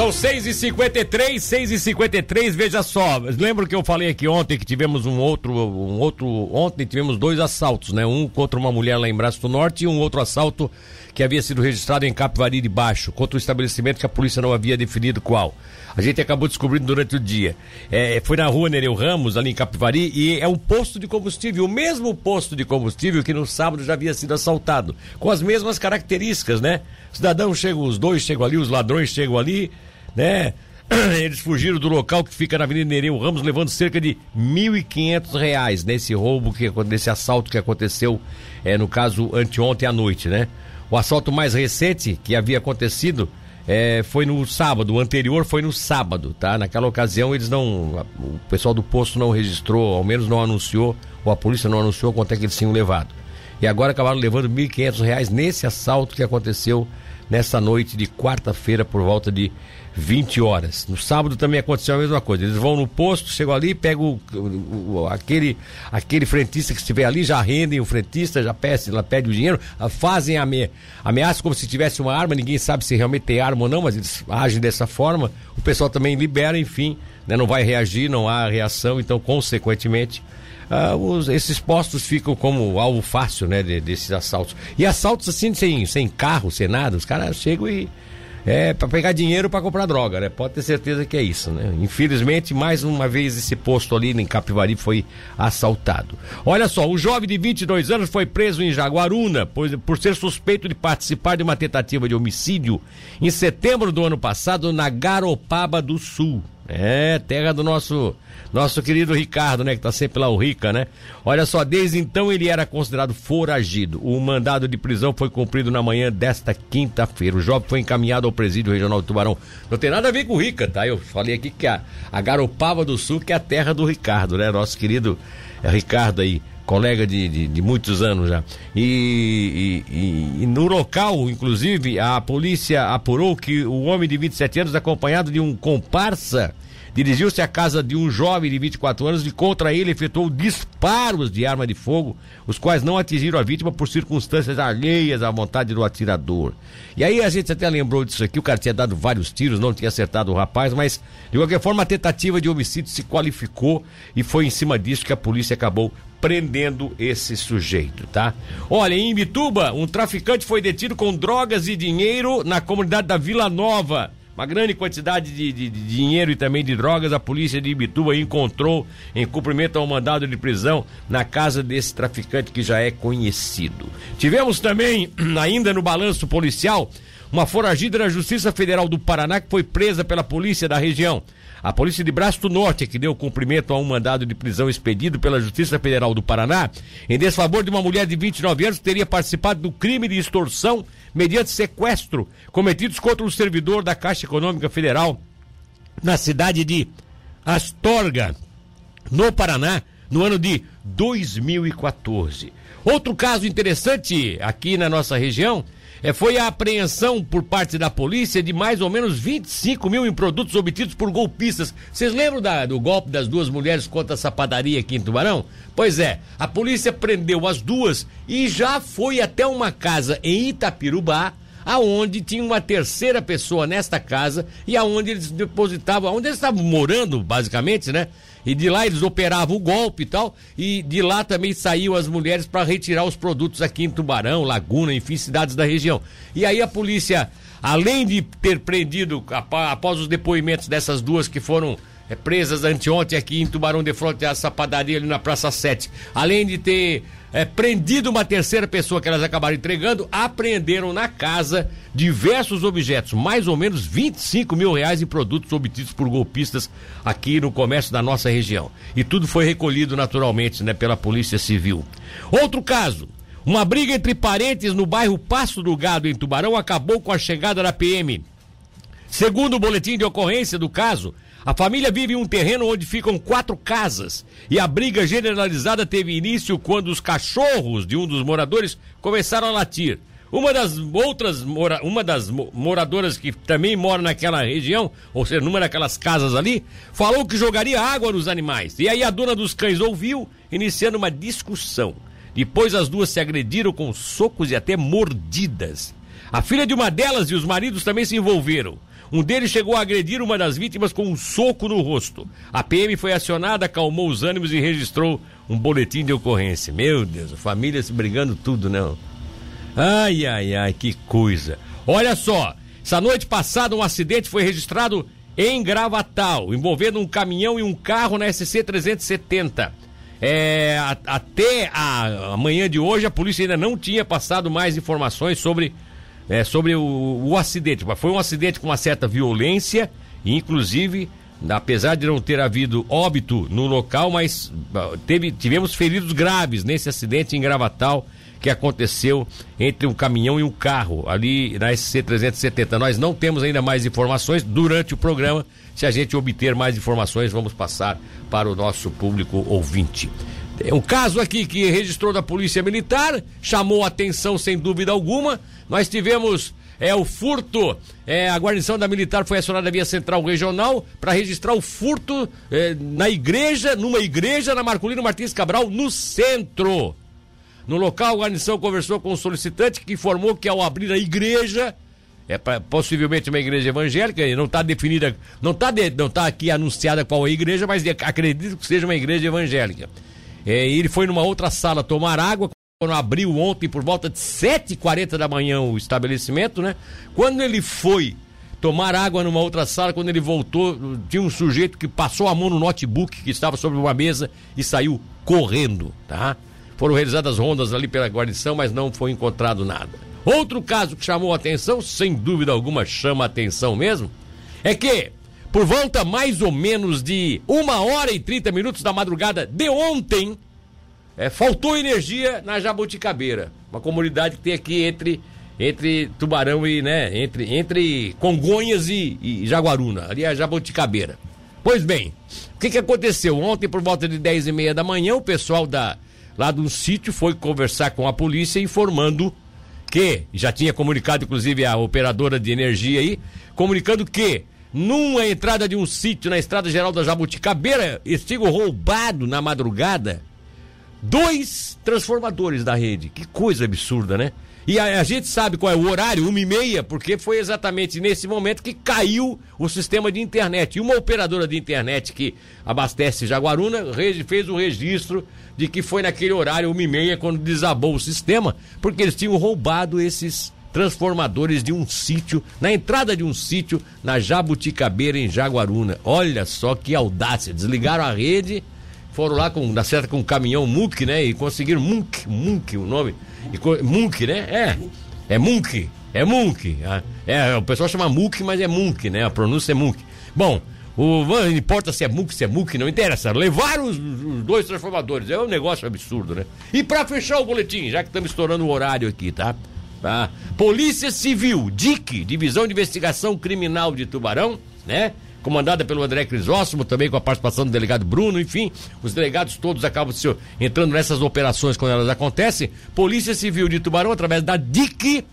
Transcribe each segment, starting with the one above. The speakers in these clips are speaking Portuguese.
São 6 e 53 6 e 53 veja só. Lembro que eu falei aqui ontem que tivemos um outro, um outro. Ontem tivemos dois assaltos, né? Um contra uma mulher lá em Braço do Norte e um outro assalto que havia sido registrado em Capivari de Baixo, contra o estabelecimento que a polícia não havia definido qual. A gente acabou descobrindo durante o dia. É, foi na rua Nereu Ramos, ali em Capivari, e é um posto de combustível, o mesmo posto de combustível que no sábado já havia sido assaltado, com as mesmas características, né? Cidadãos chegam, os dois chegam ali, os ladrões chegam ali, né? Eles fugiram do local que fica na Avenida Nereu Ramos, levando cerca de R$ reais nesse roubo, que, nesse assalto que aconteceu, é, no caso, anteontem à noite, né? O assalto mais recente que havia acontecido é, foi no sábado, o anterior foi no sábado, tá? Naquela ocasião eles não. O pessoal do posto não registrou, ao menos não anunciou, ou a polícia não anunciou quanto é que eles tinham levado. E agora acabaram levando R$ 1.500 nesse assalto que aconteceu nessa noite de quarta-feira por volta de 20 horas. No sábado também aconteceu a mesma coisa. Eles vão no posto, chegam ali, pegam o, o, aquele, aquele frentista que estiver ali, já rendem o frentista, já pede, lá pede o dinheiro, fazem ame, ameaça como se tivesse uma arma, ninguém sabe se realmente tem arma ou não, mas eles agem dessa forma. O pessoal também libera, enfim, né, não vai reagir, não há reação, então, consequentemente. Uh, os, esses postos ficam como alvo fácil, né, de, desses assaltos. E assaltos assim, sem, sem carro, sem nada, os caras chegam e é para pegar dinheiro para comprar droga, né? Pode ter certeza que é isso, né? Infelizmente, mais uma vez esse posto ali em Capivari foi assaltado. Olha só, o jovem de 22 anos foi preso em Jaguaruna por, por ser suspeito de participar de uma tentativa de homicídio em setembro do ano passado na Garopaba do Sul. É, terra do nosso nosso querido Ricardo, né? Que tá sempre lá o Rica, né? Olha só, desde então ele era considerado foragido. O mandado de prisão foi cumprido na manhã desta quinta-feira. O jovem foi encaminhado ao presídio regional do Tubarão. Não tem nada a ver com o Rica, tá? Eu falei aqui que a, a Garopaba do Sul, que é a terra do Ricardo, né? Nosso querido Ricardo aí colega de, de, de, muitos anos já. E, e, e, e, no local, inclusive, a polícia apurou que o homem de 27 anos, acompanhado de um comparsa, dirigiu-se à casa de um jovem de 24 anos e contra ele efetuou disparos de arma de fogo, os quais não atingiram a vítima por circunstâncias alheias à vontade do atirador. E aí a gente até lembrou disso aqui, o cara tinha dado vários tiros, não tinha acertado o rapaz, mas de qualquer forma a tentativa de homicídio se qualificou e foi em cima disso que a polícia acabou prendendo esse sujeito, tá? Olha, em Imbituba, um traficante foi detido com drogas e dinheiro na comunidade da Vila Nova uma grande quantidade de, de, de, dinheiro e também de drogas a polícia de Ibituba encontrou em cumprimento ao mandado de prisão na casa desse traficante que já é conhecido. Tivemos também, ainda no balanço policial, uma foragida da Justiça Federal do Paraná que foi presa pela polícia da região. A polícia de Braço do Norte, que deu cumprimento a um mandado de prisão expedido pela Justiça Federal do Paraná, em desfavor de uma mulher de 29 anos teria participado do crime de extorsão mediante sequestro cometidos contra um servidor da Caixa Econômica Federal na cidade de Astorga, no Paraná, no ano de 2014. Outro caso interessante aqui na nossa região é, foi a apreensão por parte da polícia de mais ou menos 25 mil em produtos obtidos por golpistas. Vocês lembram da, do golpe das duas mulheres contra essa padaria aqui em Tubarão? Pois é, a polícia prendeu as duas e já foi até uma casa em Itapirubá, aonde tinha uma terceira pessoa nesta casa e aonde eles depositavam, onde eles estavam morando, basicamente, né? E de lá eles operavam o golpe e tal. E de lá também saíam as mulheres para retirar os produtos aqui em Tubarão, Laguna, enfim, cidades da região. E aí a polícia, além de ter prendido, após os depoimentos dessas duas que foram é, presas anteontem aqui em Tubarão de Fronte, essa padaria ali na Praça 7, além de ter é, prendido uma terceira pessoa que elas acabaram entregando, apreenderam na casa diversos objetos, mais ou menos 25 mil reais em produtos obtidos por golpistas aqui no comércio da nossa região. E tudo foi recolhido naturalmente, né, pela Polícia Civil. Outro caso. Uma briga entre parentes no bairro Passo do Gado, em Tubarão, acabou com a chegada da PM. Segundo o boletim de ocorrência do caso, a família vive em um terreno onde ficam quatro casas e a briga generalizada teve início quando os cachorros de um dos moradores começaram a latir. Uma das outras, mora, uma das moradoras que também mora naquela região, ou seja, numa daquelas casas ali, falou que jogaria água nos animais. E aí a dona dos cães ouviu, iniciando uma discussão. Depois as duas se agrediram com socos e até mordidas. A filha de uma delas e os maridos também se envolveram. Um deles chegou a agredir uma das vítimas com um soco no rosto. A PM foi acionada, acalmou os ânimos e registrou um boletim de ocorrência. Meu Deus, família se brigando tudo, não. Ai, ai, ai, que coisa. Olha só, essa noite passada um acidente foi registrado em Gravatal, envolvendo um caminhão e um carro na SC 370. É, até a, a manhã de hoje a polícia ainda não tinha passado mais informações sobre, é, sobre o, o acidente. Mas foi um acidente com uma certa violência, inclusive apesar de não ter havido óbito no local, mas teve, tivemos feridos graves nesse acidente em Gravatal que aconteceu entre um caminhão e um carro ali na SC 370. Nós não temos ainda mais informações durante o programa. Se a gente obter mais informações, vamos passar para o nosso público ouvinte. Tem um caso aqui que registrou da Polícia Militar, chamou atenção sem dúvida alguma. Nós tivemos é o furto. É, a guarnição da militar foi acionada via central regional para registrar o furto é, na igreja, numa igreja na Marcolino Martins Cabral, no centro. No local, a guarnição conversou com o solicitante que informou que ao abrir a igreja, é pra, possivelmente uma igreja evangélica, não está definida, não está de, não tá aqui anunciada qual é a igreja, mas acredito que seja uma igreja evangélica. É, ele foi numa outra sala tomar água, quando abriu ontem por volta de 7h40 da manhã o estabelecimento, né? Quando ele foi tomar água numa outra sala, quando ele voltou, tinha um sujeito que passou a mão no notebook que estava sobre uma mesa e saiu correndo, tá? Foram realizadas rondas ali pela guarnição, mas não foi encontrado nada. Outro caso que chamou a atenção, sem dúvida alguma chama a atenção mesmo, é que por volta mais ou menos de uma hora e 30 minutos da madrugada de ontem, é, faltou energia na Jabuticabeira, uma comunidade que tem aqui entre entre Tubarão e, né, entre, entre Congonhas e, e Jaguaruna, ali é a Jabuticabeira. Pois bem, o que que aconteceu? Ontem, por volta de 10 e meia da manhã, o pessoal da, lá do sítio foi conversar com a polícia informando que, já tinha comunicado inclusive a operadora de energia aí, comunicando que numa entrada de um sítio na estrada geral da Jabuticabeira, estigo roubado na madrugada dois transformadores da rede. Que coisa absurda, né? E a, a, gente sabe qual é o horário, uma e meia, porque foi exatamente nesse momento que caiu o sistema de internet. E uma operadora de internet que abastece Jaguaruna fez o registro de que foi naquele horário, uma e meia, quando desabou o sistema, porque eles tinham roubado esses transformadores de um sítio, na entrada de um sítio, na Jabuticabeira, em Jaguaruna. Olha só que audácia, desligaram a rede foram lá com, na certa com um caminhão Munk, né? E conseguiram Munk, Munk o nome. Munk, né? É. É Munk. É Munk. Ah, é, o pessoal chama Munk, mas é Munk, né? A pronúncia é Munk. Bom, o, não importa se é Munk, se é Munk, não interessa. Levaram os, os, dois transformadores. É um negócio absurdo, né? E para fechar o boletim, já que estamos estourando o horário aqui, tá? Tá? Polícia Civil, DIC, Divisão de Investigação Criminal de Tubarão, né? comandada pelo André Crisóstomo, também com a participação do delegado Bruno, enfim, os delegados todos acabam se, entrando nessas operações quando elas acontecem. Polícia Civil de Tubarão, através da DIC,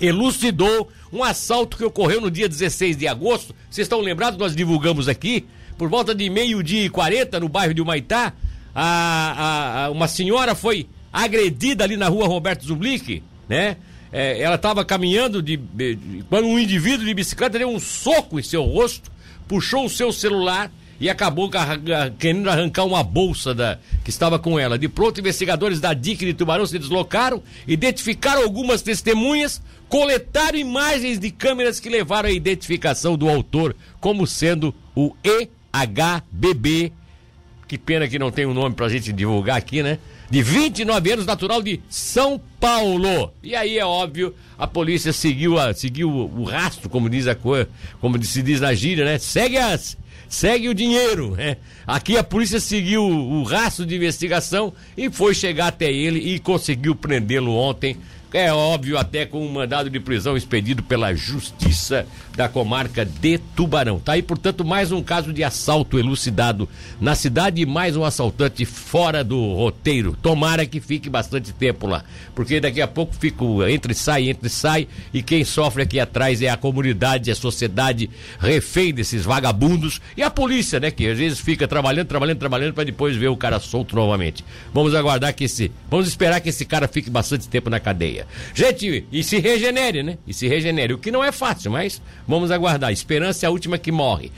elucidou um assalto que ocorreu no dia 16 de agosto. Vocês estão lembrados? Nós divulgamos aqui, por volta de meio-dia e 40, no bairro de Humaitá, a, a, a, uma senhora foi agredida ali na rua Roberto Zublick, né? É, ela estava caminhando de, de, quando um indivíduo de bicicleta deu um soco em seu rosto puxou o seu celular e acabou querendo arrancar uma bolsa da, que estava com ela. De pronto, investigadores da DIC de Tubarão se deslocaram, identificaram algumas testemunhas, coletaram imagens de câmeras que levaram à identificação do autor como sendo o EHBB. Que pena que não tem um nome pra gente divulgar aqui, né? De 29 anos, natural de São Paulo. E aí é óbvio, a polícia seguiu, a, seguiu o, rastro, como diz a coisa, como se diz na gíria, né? Segue as, segue o dinheiro, né? Aqui a polícia seguiu o rastro de investigação e foi chegar até ele e conseguiu prendê-lo ontem é óbvio, até com um mandado de prisão expedido pela Justiça da comarca de Tubarão. Tá aí, portanto, mais um caso de assalto elucidado na cidade e mais um assaltante fora do roteiro. Tomara que fique bastante tempo lá, porque daqui a pouco fico entre sai, entre sai, e quem sofre aqui atrás é a comunidade, a sociedade refém desses vagabundos e a polícia, né, que às vezes fica trabalhando, trabalhando, trabalhando para depois ver o cara solto novamente. Vamos aguardar que esse, vamos esperar que esse cara fique bastante tempo na cadeia. Gente, e se regenere, né? E se regenere. O que não é fácil, mas vamos aguardar. Esperança é a última que morre.